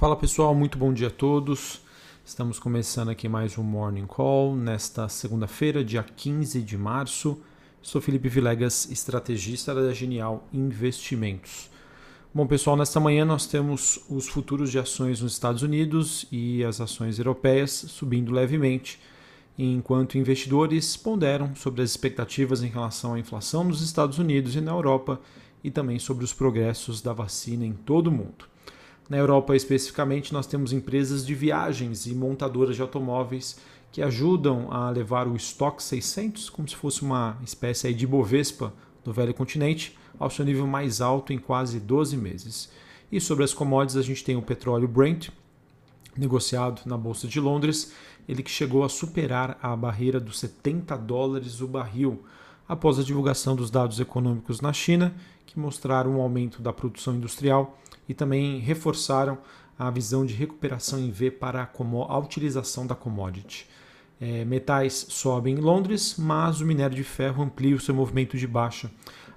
Fala pessoal, muito bom dia a todos. Estamos começando aqui mais um Morning Call nesta segunda-feira, dia 15 de março. Sou Felipe Vilegas, estrategista da Genial Investimentos. Bom, pessoal, nesta manhã nós temos os futuros de ações nos Estados Unidos e as ações europeias subindo levemente, enquanto investidores ponderam sobre as expectativas em relação à inflação nos Estados Unidos e na Europa e também sobre os progressos da vacina em todo o mundo. Na Europa, especificamente, nós temos empresas de viagens e montadoras de automóveis que ajudam a levar o estoque 600, como se fosse uma espécie de Bovespa do velho continente, ao seu nível mais alto em quase 12 meses. E sobre as commodities, a gente tem o petróleo Brent, negociado na Bolsa de Londres, ele que chegou a superar a barreira dos 70 dólares o barril, após a divulgação dos dados econômicos na China, que mostraram um aumento da produção industrial e também reforçaram a visão de recuperação em V para a, utilização da commodity. É, metais sobem em Londres, mas o minério de ferro amplia o seu movimento de baixa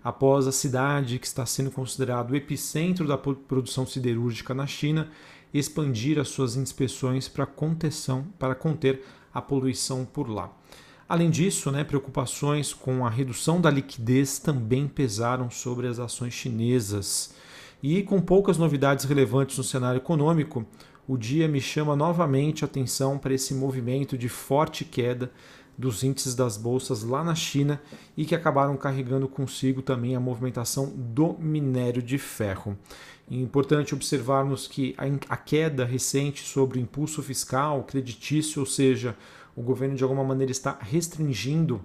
após a cidade que está sendo considerado o epicentro da produção siderúrgica na China expandir as suas inspeções para contenção, para conter a poluição por lá. Além disso, né, preocupações com a redução da liquidez também pesaram sobre as ações chinesas. E com poucas novidades relevantes no cenário econômico, o dia me chama novamente a atenção para esse movimento de forte queda dos índices das bolsas lá na China e que acabaram carregando consigo também a movimentação do minério de ferro. É importante observarmos que a queda recente sobre o impulso fiscal, creditício, ou seja, o governo de alguma maneira está restringindo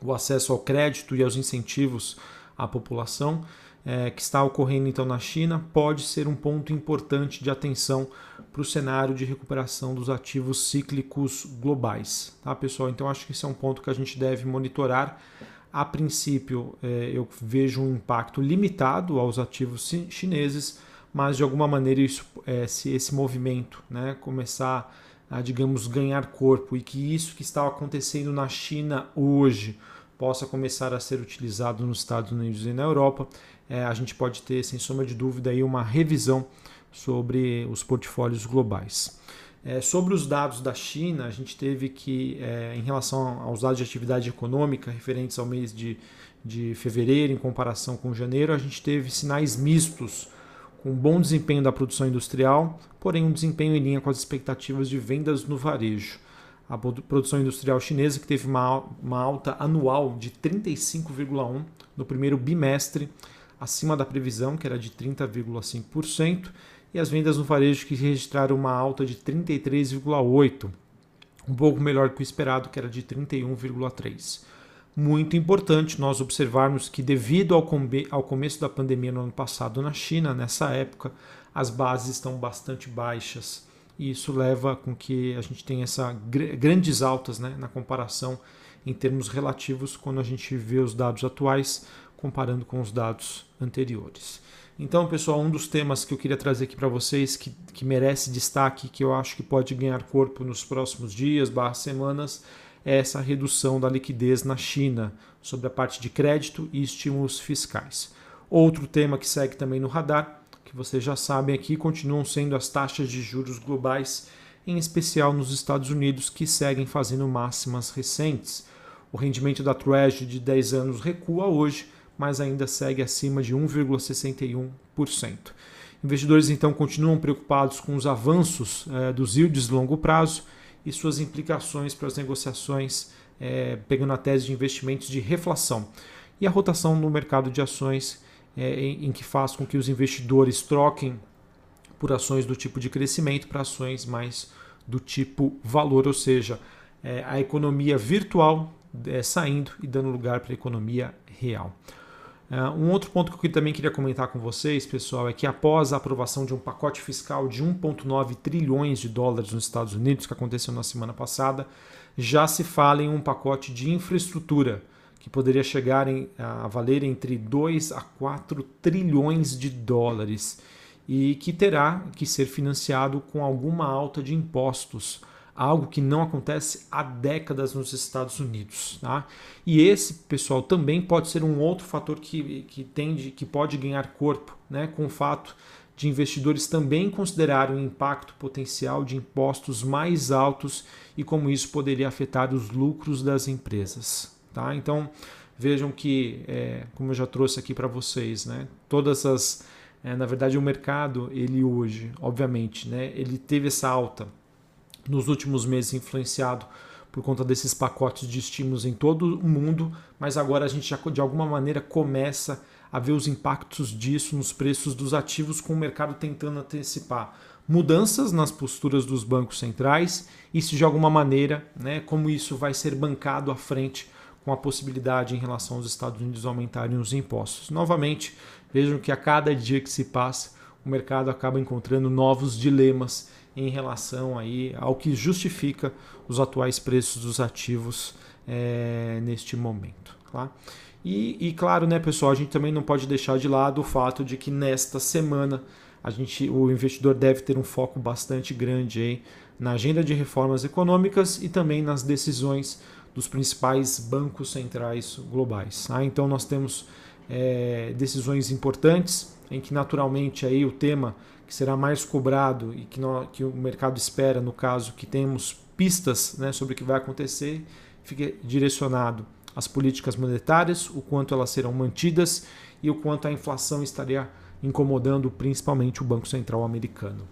o acesso ao crédito e aos incentivos à população, é, que está ocorrendo então na China pode ser um ponto importante de atenção para o cenário de recuperação dos ativos cíclicos globais, tá pessoal? Então acho que esse é um ponto que a gente deve monitorar. A princípio, é, eu vejo um impacto limitado aos ativos chineses, mas de alguma maneira isso, é, se esse movimento né, começar a, digamos, ganhar corpo e que isso que está acontecendo na China hoje possa começar a ser utilizado nos Estados Unidos e na Europa, é, a gente pode ter, sem sombra de dúvida, aí uma revisão sobre os portfólios globais. É, sobre os dados da China, a gente teve que, é, em relação aos dados de atividade econômica referentes ao mês de, de fevereiro, em comparação com janeiro, a gente teve sinais mistos, com bom desempenho da produção industrial, porém um desempenho em linha com as expectativas de vendas no varejo a produção industrial chinesa, que teve uma, alta anual de 35,1% no primeiro bimestre, acima da previsão, que era de 30,5%, e as vendas no varejo que registraram uma alta de 33,8%, um pouco melhor que o esperado, que era de 31,3%. Muito importante nós observarmos que, devido ao, ao começo da pandemia no ano passado na China, nessa época, as bases estão bastante baixas e isso leva com que a gente tenha essa grandes altas né, na comparação em termos relativos quando a gente vê os dados atuais comparando com os dados anteriores. Então, pessoal, um dos temas que eu queria trazer aqui para vocês que, que merece destaque, que eu acho que pode ganhar corpo nos próximos dias, barra semanas, é essa redução da liquidez na China sobre a parte de crédito e estímulos fiscais. Outro tema que segue também no radar que vocês já sabem aqui, continuam sendo as taxas de juros globais, em especial nos Estados Unidos, que seguem fazendo máximas recentes. O rendimento da Treasury de 10 anos recua hoje, mas ainda segue acima de 1,61%. Investidores então continuam preocupados com os avanços eh, dos yields de longo prazo e suas implicações para as negociações, eh, pegando a tese de investimentos de reflação. E a rotação no mercado de ações é, em, em que faz com que os investidores troquem por ações do tipo de crescimento para ações mais do tipo valor, ou seja, é, a economia virtual é, saindo e dando lugar para a economia real. Uh, um outro ponto que eu também queria comentar com vocês, pessoal, é que após a aprovação de um pacote fiscal de 1,9 trilhões de dólares nos Estados Unidos, que aconteceu na semana passada, já se fala em um pacote de infraestrutura que poderia chegar em, a valer entre 2 a 4 trilhões de dólares e que terá que ser financiado com alguma alta de impostos, algo que não acontece há décadas nos Estados Unidos. Tá? E esse, pessoal, também pode ser um outro fator que, que, tende, que pode ganhar corpo né, com o fato de investidores também considerarem o impacto potencial de impostos mais altos e como isso poderia afetar os lucros das empresas. Tá? Então vejam que, é, como eu já trouxe aqui para vocês, né, todas as, é, na verdade o mercado ele hoje, obviamente, né, ele teve essa alta nos últimos meses influenciado por conta desses pacotes de estímulos em todo o mundo, mas agora a gente já de alguma maneira começa a ver os impactos disso nos preços dos ativos, com o mercado tentando antecipar mudanças nas posturas dos bancos centrais e se de alguma maneira, né, como isso vai ser bancado à frente com a possibilidade em relação aos Estados Unidos aumentarem os impostos. Novamente, vejam que a cada dia que se passa, o mercado acaba encontrando novos dilemas em relação aí ao que justifica os atuais preços dos ativos é, neste momento. Tá? E, e, claro, né, pessoal, a gente também não pode deixar de lado o fato de que nesta semana a gente, o investidor deve ter um foco bastante grande aí na agenda de reformas econômicas e também nas decisões dos principais bancos centrais globais. Tá? Então nós temos é, decisões importantes em que naturalmente aí o tema que será mais cobrado e que, que o mercado espera, no caso que temos pistas né, sobre o que vai acontecer, fica direcionado às políticas monetárias, o quanto elas serão mantidas e o quanto a inflação estaria incomodando principalmente o Banco Central americano.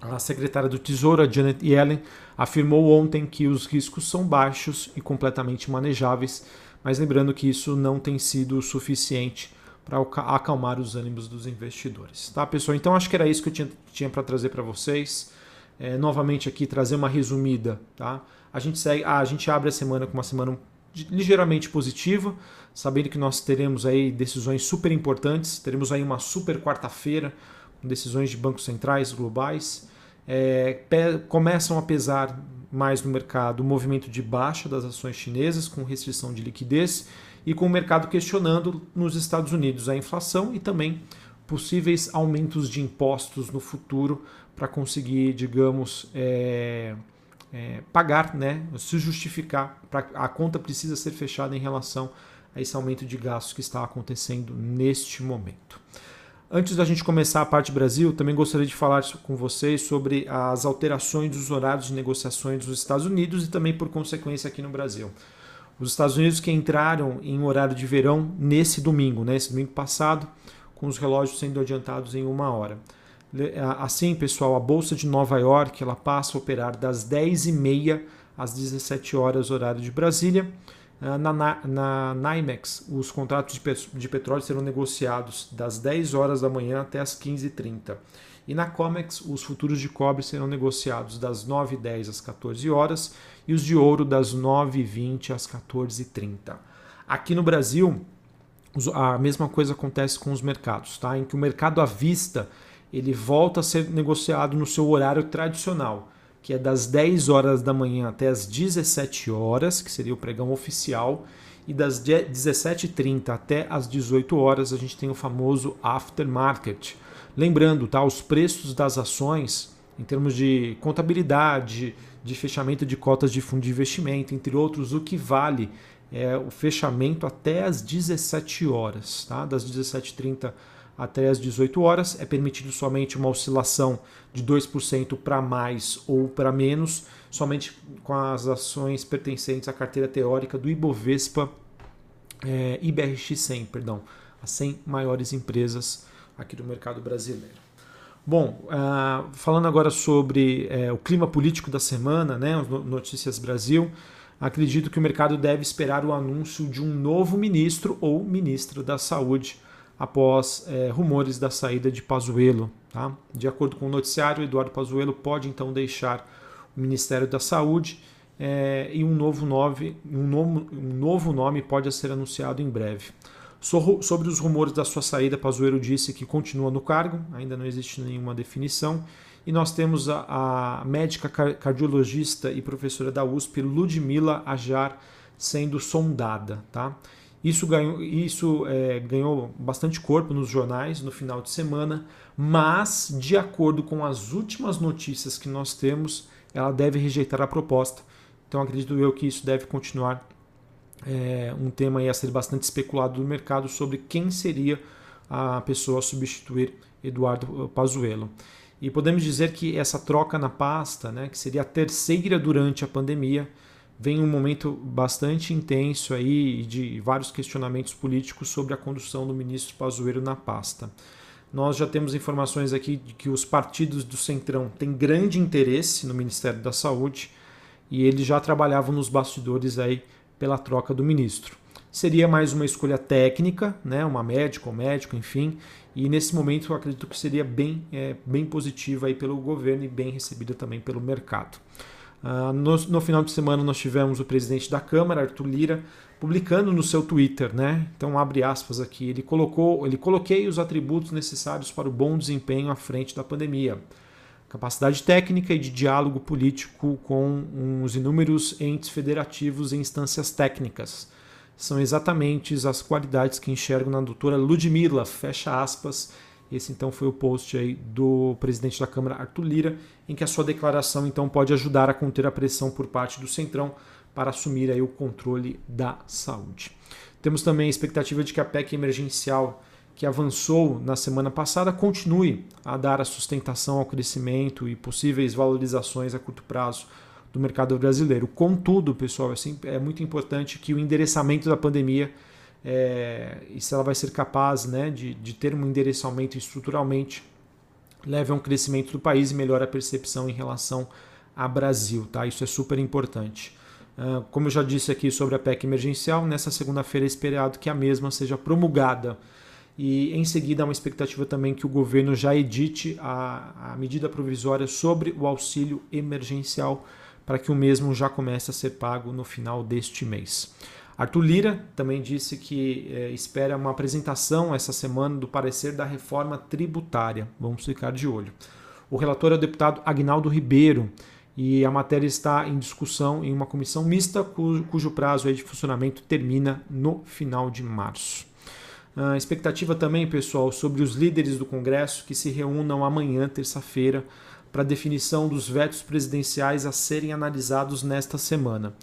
A secretária do Tesouro, Janet Yellen, afirmou ontem que os riscos são baixos e completamente manejáveis, mas lembrando que isso não tem sido suficiente para acalmar os ânimos dos investidores. Tá, pessoal? Então acho que era isso que eu tinha, tinha para trazer para vocês. É, novamente aqui trazer uma resumida. Tá? A gente segue, ah, a gente abre a semana com uma semana ligeiramente positiva, sabendo que nós teremos aí decisões super importantes, teremos aí uma super quarta-feira decisões de bancos centrais globais. É, começam a pesar mais no mercado o movimento de baixa das ações chinesas com restrição de liquidez e com o mercado questionando nos Estados Unidos a inflação e também possíveis aumentos de impostos no futuro para conseguir, digamos, é, é, pagar, né, se justificar. Pra, a conta precisa ser fechada em relação a esse aumento de gastos que está acontecendo neste momento. Antes da gente começar a parte Brasil, também gostaria de falar com vocês sobre as alterações dos horários de negociações dos Estados Unidos e também, por consequência, aqui no Brasil. Os Estados Unidos que entraram em horário de verão nesse domingo, né, esse domingo passado, com os relógios sendo adiantados em uma hora. Assim, pessoal, a Bolsa de Nova York ela passa a operar das 10h30 às 17 horas, horário de Brasília. Ah, na, na, NYMEX, os contratos de, de petróleo serão negociados das 10 horas da manhã até as 15h30. E na COMEX, os futuros de cobre serão negociados das 9h10 às 14 horas e os de ouro das 9h20 às 14h30. Aqui no Brasil, a mesma coisa acontece com os mercados, tá? em que o mercado à vista ele volta a ser negociado no seu horário tradicional, que é das 10 horas da manhã até as 17 horas, que seria o pregão oficial, e das 17h30 até as 18 horas a gente tem o famoso aftermarket, Lembrando, tá, os preços das ações, em termos de contabilidade, de fechamento de cotas de fundo de investimento, entre outros, o que vale é o fechamento até as 17 horas, tá? das 17h30 até as 18 horas. É permitido somente uma oscilação de 2% para mais ou para menos, somente com as ações pertencentes à carteira teórica do Ibovespa é, IBRX 100, perdão, as 100 maiores empresas aqui do mercado brasileiro. Bom, uh, falando agora sobre uh, o clima político da semana, né, Notícias Brasil, acredito que o mercado deve esperar o anúncio de um novo ministro ou ministra da Saúde após uh, rumores da saída de Pazuello. Tá? De acordo com o noticiário, Eduardo Pazuello pode então deixar o Ministério da Saúde e um novo, nome, um, novo, um novo nome pode ser anunciado em breve. Sobre os rumores da sua saída, Pazuello disse que continua no cargo, ainda não existe nenhuma definição. E nós temos a, a médica cardiologista e professora da USP, Ludmila Ajar, sendo sondada. Tá? Isso, ganhou, isso é, ganhou bastante corpo nos jornais no final de semana, mas, de acordo com as últimas notícias que nós temos, ela deve rejeitar a proposta. Então, acredito eu que isso deve continuar é, um tema a ser bastante especulado no mercado sobre quem seria a pessoa a substituir Eduardo Pazuello. E podemos dizer que essa troca na pasta, né, que seria a terceira durante a pandemia, vem um momento bastante intenso aí de vários questionamentos políticos sobre a condução do ministro Pazuello na pasta. Nós já temos informações aqui de que os partidos do Centrão têm grande interesse no Ministério da Saúde e eles já trabalhavam nos bastidores aí pela troca do ministro. Seria mais uma escolha técnica, né, uma médica ou médico, enfim, e nesse momento eu acredito que seria bem, é, bem positiva aí pelo governo e bem recebida também pelo mercado. Uh, no, no, final de semana nós tivemos o presidente da Câmara, Arthur Lira, publicando no seu Twitter, né? Então abre aspas aqui, ele colocou, ele coloquei os atributos necessários para o bom desempenho à frente da pandemia. Capacidade técnica e de diálogo político com os inúmeros entes federativos e instâncias técnicas. São exatamente as qualidades que enxergo na doutora Ludmila, fecha aspas, esse então foi o post aí do presidente da Câmara, Arthur Lira, em que a sua declaração então pode ajudar a conter a pressão por parte do Centrão para assumir aí o controle da saúde. Temos também a expectativa de que a PEC emergencial que avançou na semana passada continue a dar a sustentação ao crescimento e possíveis valorizações a curto prazo do mercado brasileiro. Contudo, pessoal, é, é muito importante que o endereçamento da pandemia é, e se ela vai ser capaz né, de, de ter um endereçamento estruturalmente, leve a um crescimento do país e melhore a percepção em relação a Brasil. Tá? Isso é super importante. Uh, como eu já disse aqui sobre a PEC emergencial, nessa segunda-feira é esperado que a mesma seja promulgada. E em seguida há uma expectativa também que o governo já edite a, a medida provisória sobre o auxílio emergencial para que o mesmo já comece a ser pago no final deste mês. Arthur Lira também disse que é, espera uma apresentação essa semana do parecer da reforma tributária. Vamos ficar de olho. O relator é o deputado Agnaldo Ribeiro e a matéria está em discussão em uma comissão mista cujo, cujo prazo de funcionamento termina no final de março. A expectativa também, pessoal, sobre os líderes do Congresso que se reúnam amanhã, terça-feira, para definição dos vetos presidenciais a serem analisados nesta semana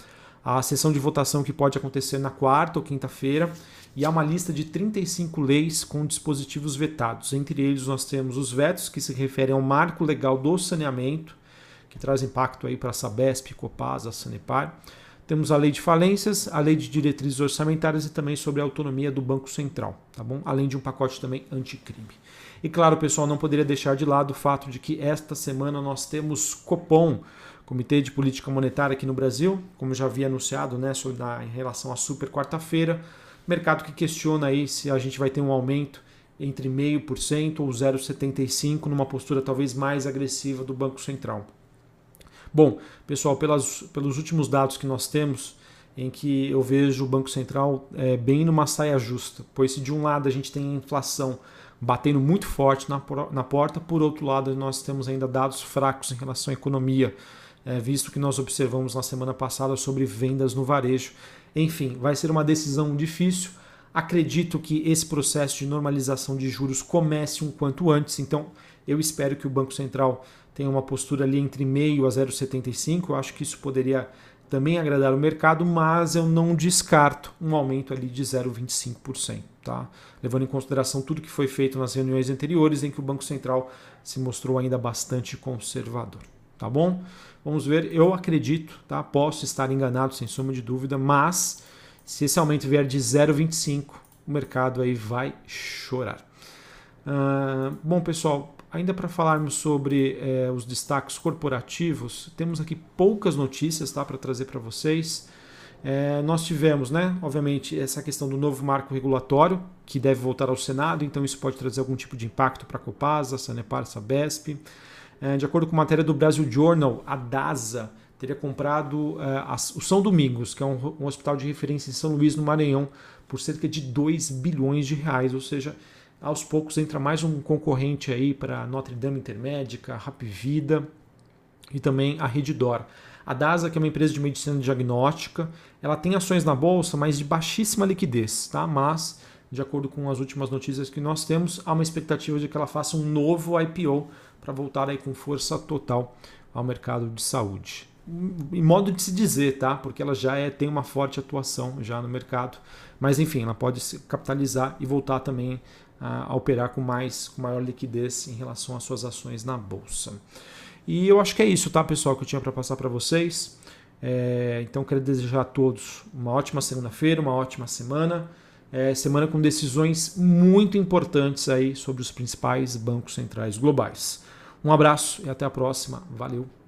a sessão de votação que pode acontecer na quarta ou quinta-feira, e há uma lista de 35 leis com dispositivos vetados. Entre eles, nós temos os vetos que se referem ao marco legal do saneamento, que traz impacto aí para a Sabesp, Copasa, Sanepar. Temos a lei de falências, a lei de diretrizes orçamentárias e também sobre a autonomia do Banco Central, tá bom? Além de um pacote também anticrime. E claro, pessoal, não poderia deixar de lado o fato de que esta semana nós temos Copom, Comitê de Política Monetária aqui no Brasil, como já havia anunciado, né, sobre na, em relação à super quarta-feira, mercado que questiona aí se a gente vai ter um aumento entre 0,5% ou 0,75% numa postura talvez mais agressiva do Banco Central. Bom, pessoal, pelas, pelos últimos dados que nós temos, em que eu vejo o Banco Central é, bem numa saia justa, pois se de um lado a gente tem a inflação batendo muito forte na, na porta, por outro lado nós temos ainda dados fracos em relação à economia, é, visto que nós observamos na semana passada sobre vendas no varejo. Enfim, vai ser uma decisão difícil. Acredito que esse processo de normalização de juros comece um quanto antes, então eu espero que o Banco Central tenha uma postura ali entre meio a 0,75. Eu acho que isso poderia também agradar o mercado, mas eu não descarto um aumento ali de 0,25%, tá? Levando em consideração tudo que foi feito nas reuniões anteriores em que o Banco Central se mostrou ainda bastante conservador, tá bom? Vamos ver, eu acredito, tá? Posso estar enganado sem sombra de dúvida, mas se esse aumento vier de 0,25, o mercado aí vai chorar. Uh, bom, pessoal, ainda para falarmos sobre eh, os destaques corporativos, temos aqui poucas notícias tá, para trazer para vocês. É, nós tivemos, né, obviamente, essa questão do novo marco regulatório, que deve voltar ao Senado, então isso pode trazer algum tipo de impacto para a Copasa, Sanepar, Sabesp. É, de acordo com matéria do Brasil Journal, a DASA teria comprado é, o São Domingos, que é um, hospital de referência em São Luís, no Maranhão, por cerca de 2 bilhões de reais. Ou seja, aos poucos entra mais um concorrente aí para Notre Dame Intermédica, Rap Vida e também a Redditor. A DASA, que é uma empresa de medicina diagnóstica, ela tem ações na bolsa, mas de baixíssima liquidez, tá? Mas, de acordo com as últimas notícias que nós temos, há uma expectativa de que ela faça um novo IPO para voltar aí com força total ao mercado de saúde. Em modo de se dizer, tá? Porque ela já é, tem uma forte atuação já no mercado, mas enfim, ela pode se capitalizar e voltar também a, a operar com mais com maior liquidez em relação às suas ações na bolsa. E eu acho que é isso, tá, pessoal, que eu tinha para passar para vocês. É, então quero desejar a todos uma ótima segunda-feira, uma ótima semana. É, semana com decisões muito importantes aí sobre os principais bancos centrais globais. Um abraço e até a próxima. Valeu!